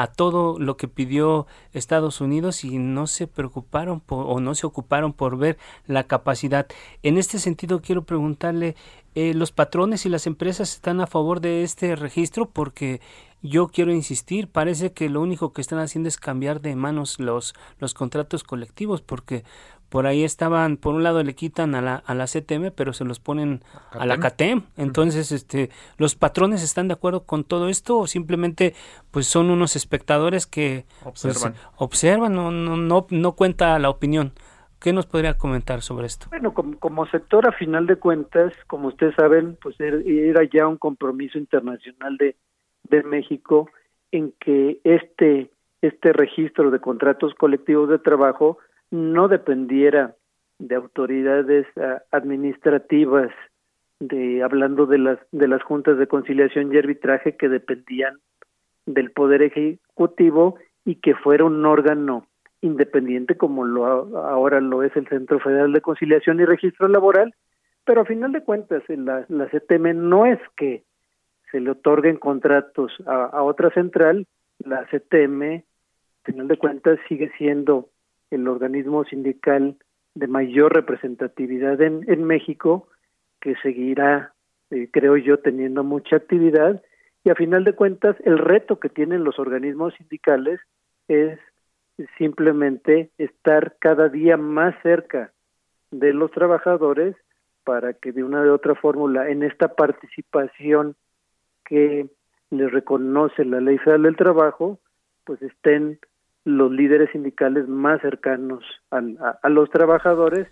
a todo lo que pidió Estados Unidos y no se preocuparon o no se ocuparon por ver la capacidad. En este sentido quiero preguntarle, eh, ¿los patrones y las empresas están a favor de este registro? Porque yo quiero insistir, parece que lo único que están haciendo es cambiar de manos los, los contratos colectivos, porque por ahí estaban, por un lado le quitan a la, a la CTM, pero se los ponen a la CATEM. Entonces, este, ¿los patrones están de acuerdo con todo esto o simplemente pues son unos espectadores que pues, observan, observan no, no, no, no cuenta la opinión? ¿Qué nos podría comentar sobre esto? Bueno, como, como sector, a final de cuentas, como ustedes saben, pues er, era ya un compromiso internacional de, de México en que este, este registro de contratos colectivos de trabajo no dependiera de autoridades ah, administrativas, de hablando de las de las juntas de conciliación y arbitraje que dependían del poder ejecutivo y que fuera un órgano independiente como lo ahora lo es el Centro Federal de Conciliación y Registro Laboral, pero a final de cuentas la, la CTM no es que se le otorguen contratos a, otra central, la CTM, a final de cuentas, sigue siendo el organismo sindical de mayor representatividad en, en México, que seguirá, eh, creo yo, teniendo mucha actividad. Y a final de cuentas, el reto que tienen los organismos sindicales es simplemente estar cada día más cerca de los trabajadores para que de una u otra fórmula en esta participación que les reconoce la Ley Federal del Trabajo, pues estén los líderes sindicales más cercanos a, los trabajadores,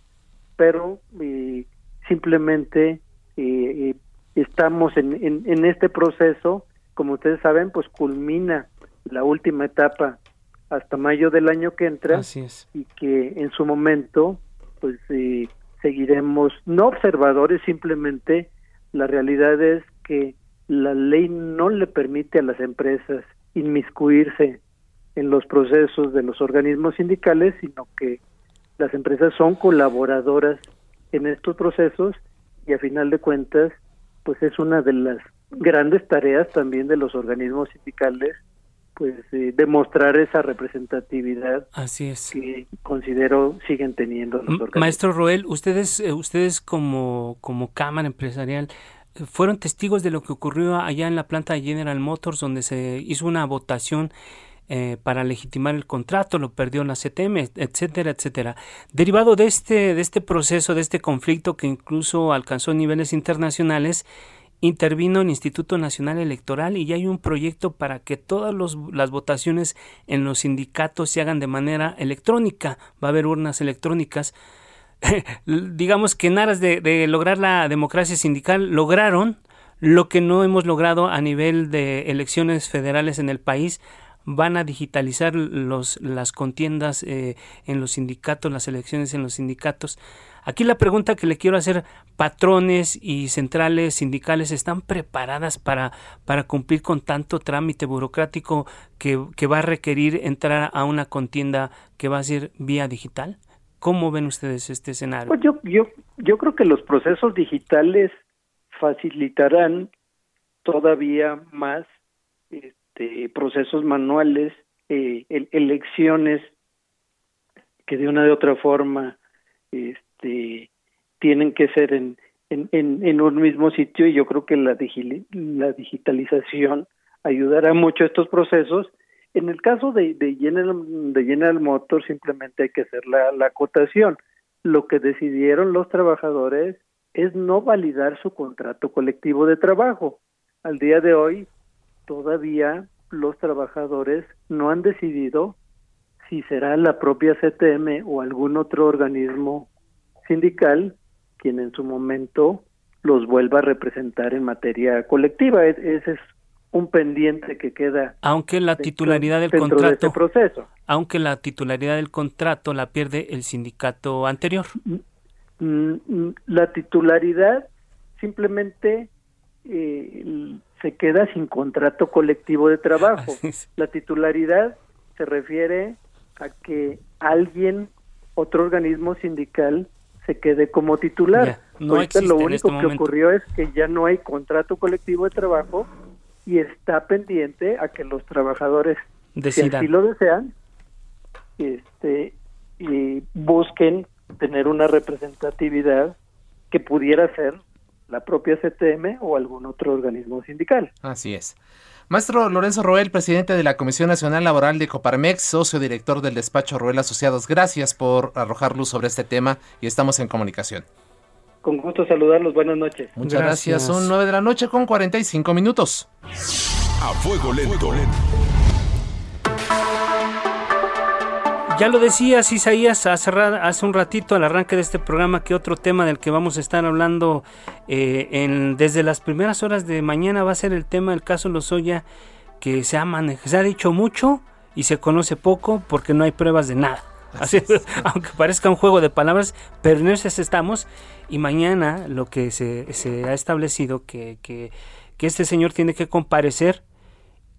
pero eh, simplemente eh, estamos en, en, este proceso, como ustedes saben, pues culmina la última etapa hasta mayo del año que entra y que en su momento pues eh, seguiremos no observadores simplemente la realidad es que la ley no le permite a las empresas inmiscuirse en los procesos de los organismos sindicales, sino que las empresas son colaboradoras en estos procesos y a final de cuentas, pues es una de las grandes tareas también de los organismos sindicales, pues eh, demostrar esa representatividad Así es. que considero siguen teniendo los organismos. Maestro Roel, ustedes, eh, ustedes como, como Cámara Empresarial, fueron testigos de lo que ocurrió allá en la planta de General Motors, donde se hizo una votación eh, para legitimar el contrato, lo perdió la CTM, etcétera, etcétera. Derivado de este, de este proceso, de este conflicto que incluso alcanzó niveles internacionales, intervino el Instituto Nacional Electoral y ya hay un proyecto para que todas las votaciones en los sindicatos se hagan de manera electrónica. Va a haber urnas electrónicas digamos que en aras de, lograr la democracia sindical, lograron lo que no hemos logrado a nivel de elecciones federales en el país. Van a digitalizar los, las contiendas eh, en los sindicatos, las elecciones en los sindicatos. Aquí la pregunta que le quiero hacer, patrones y centrales sindicales están preparadas para, para cumplir con tanto trámite burocrático que, que va a requerir entrar a una contienda que va a ser vía digital? ¿Cómo ven ustedes este escenario? Pues yo, yo, yo creo que los procesos digitales facilitarán todavía más este, procesos manuales, eh, elecciones que de una de otra forma este, tienen que ser en, en, en, un mismo sitio y yo creo que la, la digitalización ayudará mucho a estos procesos. En el caso de, de, General, de General Motors simplemente hay que hacer la, la acotación. Lo que decidieron los trabajadores es no validar su contrato colectivo de trabajo. Al día de hoy, todavía los trabajadores no han decidido si será la propia CTM o algún otro organismo sindical quien en su momento los vuelva a representar en materia colectiva. ese es un pendiente que queda. Aunque la titularidad del contrato. De este proceso. Aunque la titularidad del contrato la pierde el sindicato anterior. Mm, mm, la titularidad simplemente eh, se queda sin contrato colectivo de trabajo. La titularidad se refiere a que alguien, otro organismo sindical, se quede como titular. no lo este único que ocurrió es que ya no hay contrato colectivo de trabajo y está pendiente a que los trabajadores, Decidan. si así lo desean, este, y busquen tener una representatividad que pudiera ser la propia CTM o algún otro organismo sindical. Así es. Maestro Lorenzo Roel, presidente de la Comisión Nacional Laboral de Coparmex, socio director del despacho Roel Asociados, gracias por arrojar luz sobre este tema y estamos en comunicación. Con gusto saludarlos, buenas noches. Muchas gracias. Son nueve de la noche con 45 minutos. A fuego lento. Ya lo decías, Isaías, hace, hace un ratito al arranque de este programa que otro tema del que vamos a estar hablando eh, en, desde las primeras horas de mañana va a ser el tema del caso Lozoya, que se ha, se ha dicho mucho y se conoce poco porque no hay pruebas de nada. Así, aunque parezca un juego de palabras, pero en eso estamos. Y mañana lo que se, se ha establecido que, que, que este señor tiene que comparecer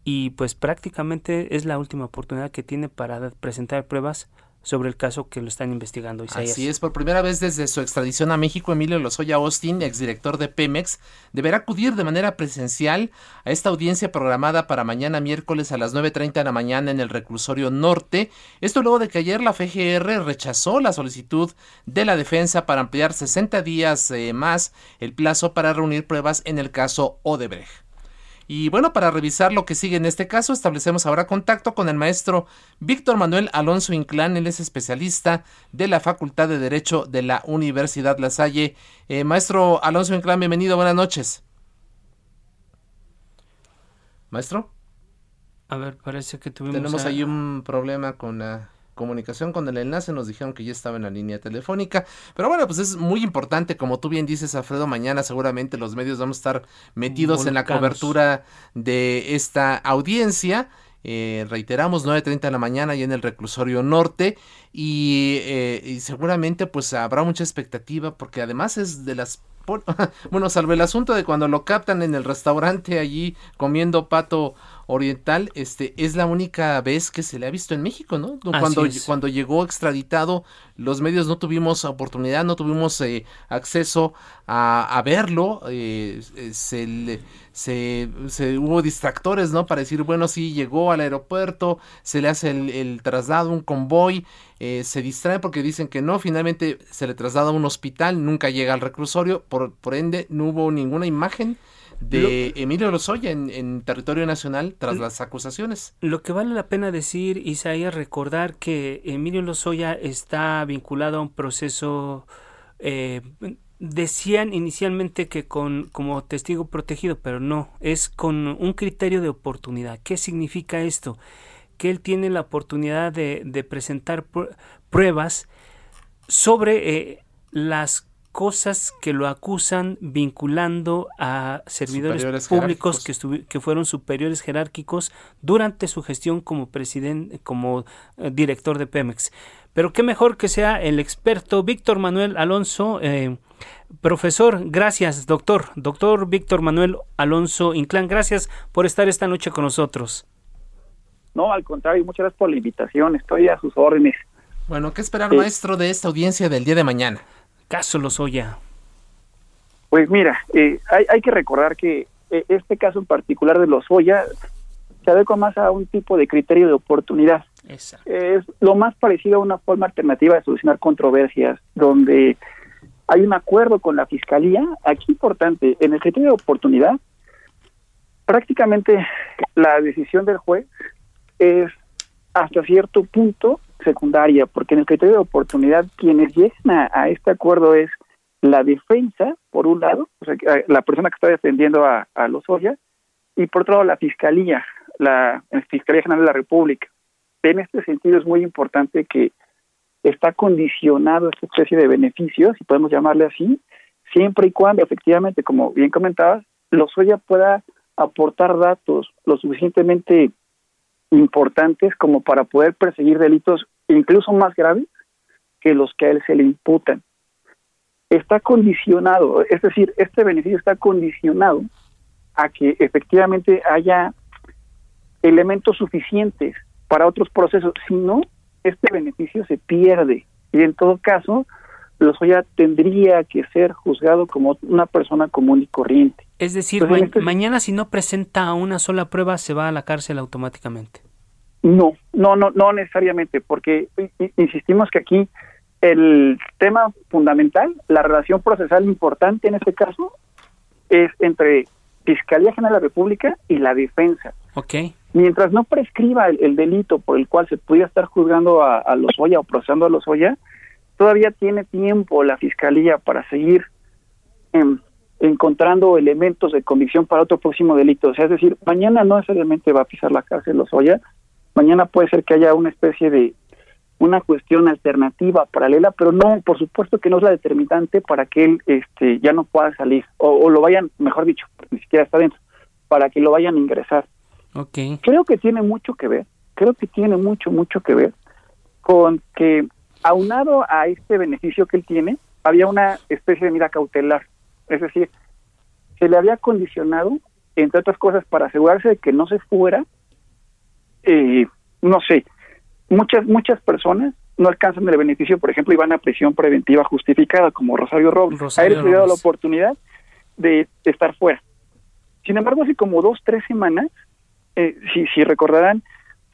y pues prácticamente es la última oportunidad que tiene para presentar pruebas sobre el caso que lo están investigando. Isaías. Así es, por primera vez desde su extradición a México, Emilio Lozoya Austin, exdirector de Pemex, deberá acudir de manera presencial a esta audiencia programada para mañana miércoles a las 9.30 de la mañana en el reclusorio norte. Esto luego de que ayer la FGR rechazó la solicitud de la defensa para ampliar 60 días eh, más el plazo para reunir pruebas en el caso Odebrecht. Y bueno, para revisar lo que sigue en este caso, establecemos ahora contacto con el maestro Víctor Manuel Alonso Inclán. Él es especialista de la Facultad de Derecho de la Universidad La Salle. Eh, maestro Alonso Inclán, bienvenido, buenas noches. Maestro. A ver, parece que tuvimos. Tenemos ahí un problema con la comunicación con el enlace, nos dijeron que ya estaba en la línea telefónica, pero bueno, pues es muy importante, como tú bien dices, Alfredo, mañana seguramente los medios vamos a estar metidos en la cobertura de esta audiencia. Eh, reiteramos 9.30 de la mañana y en el reclusorio norte. Y, eh, y, seguramente pues habrá mucha expectativa porque además es de las bueno salvo el asunto de cuando lo captan en el restaurante allí comiendo pato oriental, este, es la única vez que se le ha visto en México, ¿no? Cuando, cuando llegó extraditado, los medios no tuvimos oportunidad, no tuvimos eh, acceso a, verlo, eh, eh, se, se, hubo distractores, ¿no? Para decir, bueno, sí, llegó al aeropuerto, se le hace el, traslado, un convoy, se distrae porque dicen que no, finalmente se le traslada a un hospital, nunca llega al reclusorio, por, por ende no hubo ninguna imagen de Emilio Lozoya en, territorio nacional tras las acusaciones. Lo que vale la pena decir, Isaías, recordar que Emilio Lozoya está vinculado a un proceso, eh, decían inicialmente que con como testigo protegido, pero no, es con un criterio de oportunidad. ¿Qué significa esto? Que él tiene la oportunidad de, presentar pruebas sobre... Eh, las cosas que lo acusan vinculando a servidores públicos que, que fueron superiores jerárquicos durante su gestión como presidente, como eh, director de Pemex. Pero qué mejor que sea el experto Víctor Manuel Alonso, eh, profesor, gracias, doctor, doctor Víctor Manuel Alonso Inclán, gracias por estar esta noche con nosotros. No, al contrario, muchas gracias por la invitación, estoy a sus órdenes. Bueno, ¿qué esperar, maestro, de esta audiencia del día de mañana? Caso Lozoya. Pues mira, eh, hay, hay, que recordar que eh, este caso en particular de Lozoya se adecua más a un tipo de criterio de oportunidad. Es lo más parecido a una forma alternativa de solucionar controversias, donde hay un acuerdo con la fiscalía. Aquí importante, en el criterio de oportunidad, prácticamente la decisión del juez es hasta cierto punto secundaria, porque en el criterio de oportunidad quienes llegan a, este acuerdo es la defensa, por un lado, o sea, la persona que está defendiendo a, a Lozoya, y por otro lado la fiscalía, la, Fiscalía General de la República. En este sentido es muy importante que está condicionado esta especie de beneficios, si podemos llamarle así, siempre y cuando efectivamente, como bien comentabas, Lozoya pueda aportar datos lo suficientemente importantes como para poder perseguir delitos incluso más graves que los que a él se le imputan. Está condicionado, es decir, este beneficio está condicionado a que efectivamente haya elementos suficientes para otros procesos. Si no, este beneficio se pierde y en todo caso, Lozoya tendría que ser juzgado como una persona común y corriente. Es decir, este mañana si no presenta una sola prueba se va a la cárcel automáticamente. No, no, no, no necesariamente, porque insistimos que aquí el tema fundamental, la relación procesal importante en este caso, es entre Fiscalía General de la República y la defensa. Okay. Mientras no prescriba el, delito por el cual se pudiera estar juzgando a, a Lozoya o procesando a Lozoya, todavía tiene tiempo la Fiscalía para seguir em, encontrando elementos de convicción para otro próximo delito. O sea, es decir, mañana no necesariamente va a pisar la cárcel Lozoya, mañana puede ser que haya una especie de una cuestión alternativa, paralela, pero no, por supuesto que no es la determinante para que él este, ya no pueda salir, o, lo vayan, mejor dicho, ni siquiera está dentro, para que lo vayan a ingresar. Okay. Creo que tiene mucho que ver, creo que tiene mucho, mucho que ver con que aunado a este beneficio que él tiene, había una especie de mira cautelar, es decir, se le había condicionado, entre otras cosas, para asegurarse de que no se fuera, eh, no sé, muchas, muchas personas no alcanzan el beneficio, por ejemplo, y van a prisión preventiva justificada, como Rosario Robles. ha recibido la oportunidad de, estar fuera. Sin embargo, hace como dos, tres semanas, eh, si, si recordarán,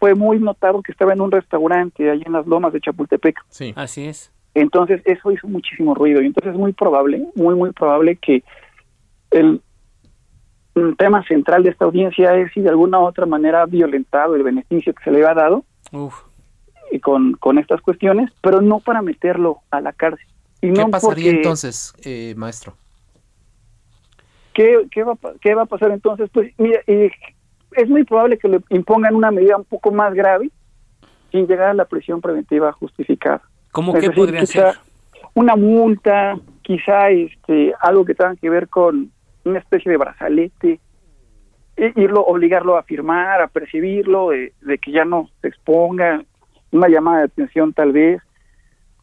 fue muy notado que estaba en un restaurante ahí en las lomas de Chapultepec. Sí, así es. Entonces, eso hizo muchísimo ruido. Y entonces es muy probable, muy, muy probable que el tema central de esta audiencia es si de alguna u otra manera ha violentado el beneficio que se le ha dado. Uf con, con estas cuestiones, pero no para meterlo a la cárcel. Y ¿Qué pasaría entonces, eh, maestro? ¿qué, qué, va, ¿Qué va a pasar entonces? Pues mira, eh, es muy probable que le impongan una medida un poco más grave sin llegar a la prisión preventiva justificada. ¿Cómo que podría ser? Una multa, quizá este, algo que tenga que ver con una especie de brazalete, e, irlo, obligarlo a firmar, a percibirlo, de, de que ya no se exponga, una llamada de atención tal vez,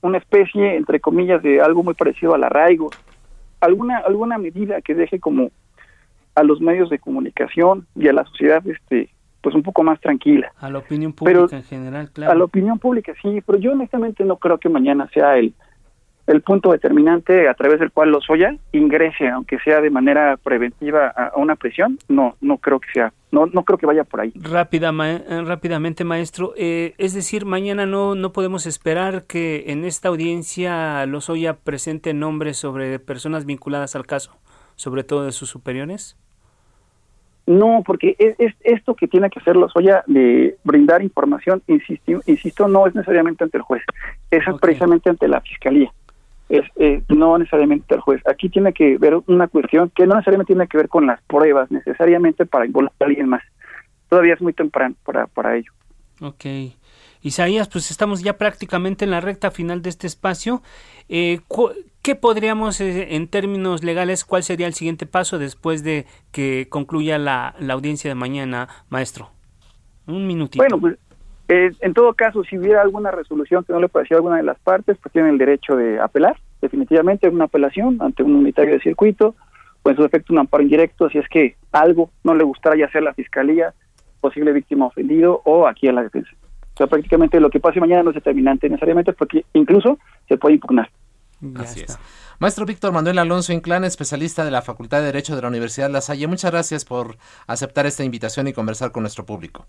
una especie, entre comillas, de algo muy parecido al arraigo, alguna, alguna medida que deje como a los medios de comunicación y a la sociedad este pues un poco más tranquila. A la opinión pública en general, claro. A la opinión pública, sí, pero yo honestamente no creo que mañana sea el, el punto determinante a través del cual los Lozoya ingrese, aunque sea de manera preventiva a, una prisión, no, no creo que sea, no, no creo que vaya por ahí. Rápida, eh, rápidamente, maestro, eh, es decir, mañana no, no podemos esperar que en esta audiencia Lozoya presente nombres sobre personas vinculadas al caso, sobre todo de sus superiores. No, porque es, esto que tiene que hacer Lozoya de brindar información, insisto, insisto, no es necesariamente ante el juez, es precisamente ante la fiscalía es eh, no necesariamente el juez. Aquí tiene que ver una cuestión que no necesariamente tiene que ver con las pruebas, necesariamente para involucrar a alguien más. Todavía es muy temprano para, para ello. Ok. Isaías, pues estamos ya prácticamente en la recta final de este espacio. Eh, ¿Qué podríamos, eh, en términos legales, cuál sería el siguiente paso después de que concluya la, audiencia de mañana, maestro? Un minutito. Bueno, pues eh, en todo caso, si hubiera alguna resolución que no le parecía a alguna de las partes, pues tienen el derecho de apelar, definitivamente, una apelación ante un unitario de circuito, o en su efecto un amparo indirecto, si es que algo no le gustara ya sea la fiscalía, posible víctima ofendido o aquí a la defensa. O sea, prácticamente lo que pase mañana no es determinante necesariamente porque incluso se puede impugnar. Así es. Maestro Víctor Manuel Alonso Inclán, especialista de la Facultad de Derecho de la Universidad La Salle, muchas gracias por aceptar esta invitación y conversar con nuestro público.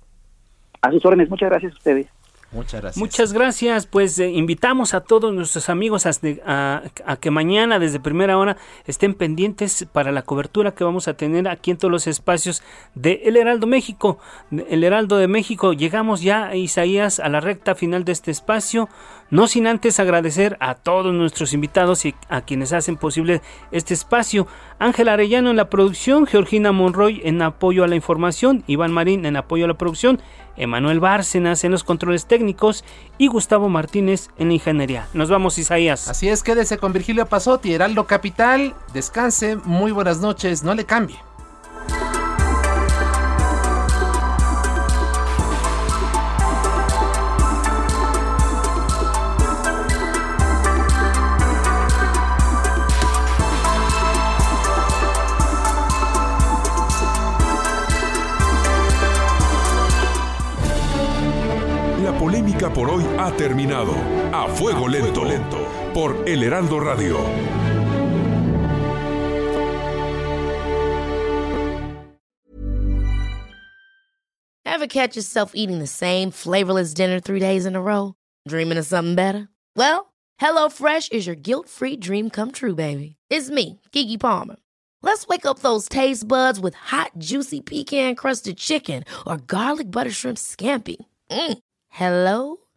A sus órdenes, muchas gracias a ustedes. Muchas gracias. Muchas gracias. Pues eh, invitamos a todos nuestros amigos a, que mañana desde primera hora estén pendientes para la cobertura que vamos a tener aquí en todos los espacios de El Heraldo México. El Heraldo de México. Llegamos ya, Isaías, a la recta final de este espacio. No sin antes agradecer a todos nuestros invitados y a quienes hacen posible este espacio. Ángel Arellano en la producción, Georgina Monroy en apoyo a la información, Iván Marín en apoyo a la producción Emanuel Bárcenas en los controles técnicos y Gustavo Martínez en la ingeniería. Nos vamos, Isaías. Así es, quédese con Virgilio Pasotti, Heraldo Capital. Descanse, muy buenas noches, no le cambie. Por hoy ha terminado. A fuego lento, lento, por El Heraldo Radio. Ever catch yourself eating the same flavorless dinner three days in a row? Dreaming of something better? Well, HelloFresh is your guilt-free dream come true, baby. It's me, Kiki Palmer. Let's wake up those taste buds with hot, juicy pecan-crusted chicken or garlic butter shrimp scampi. Mm. Hello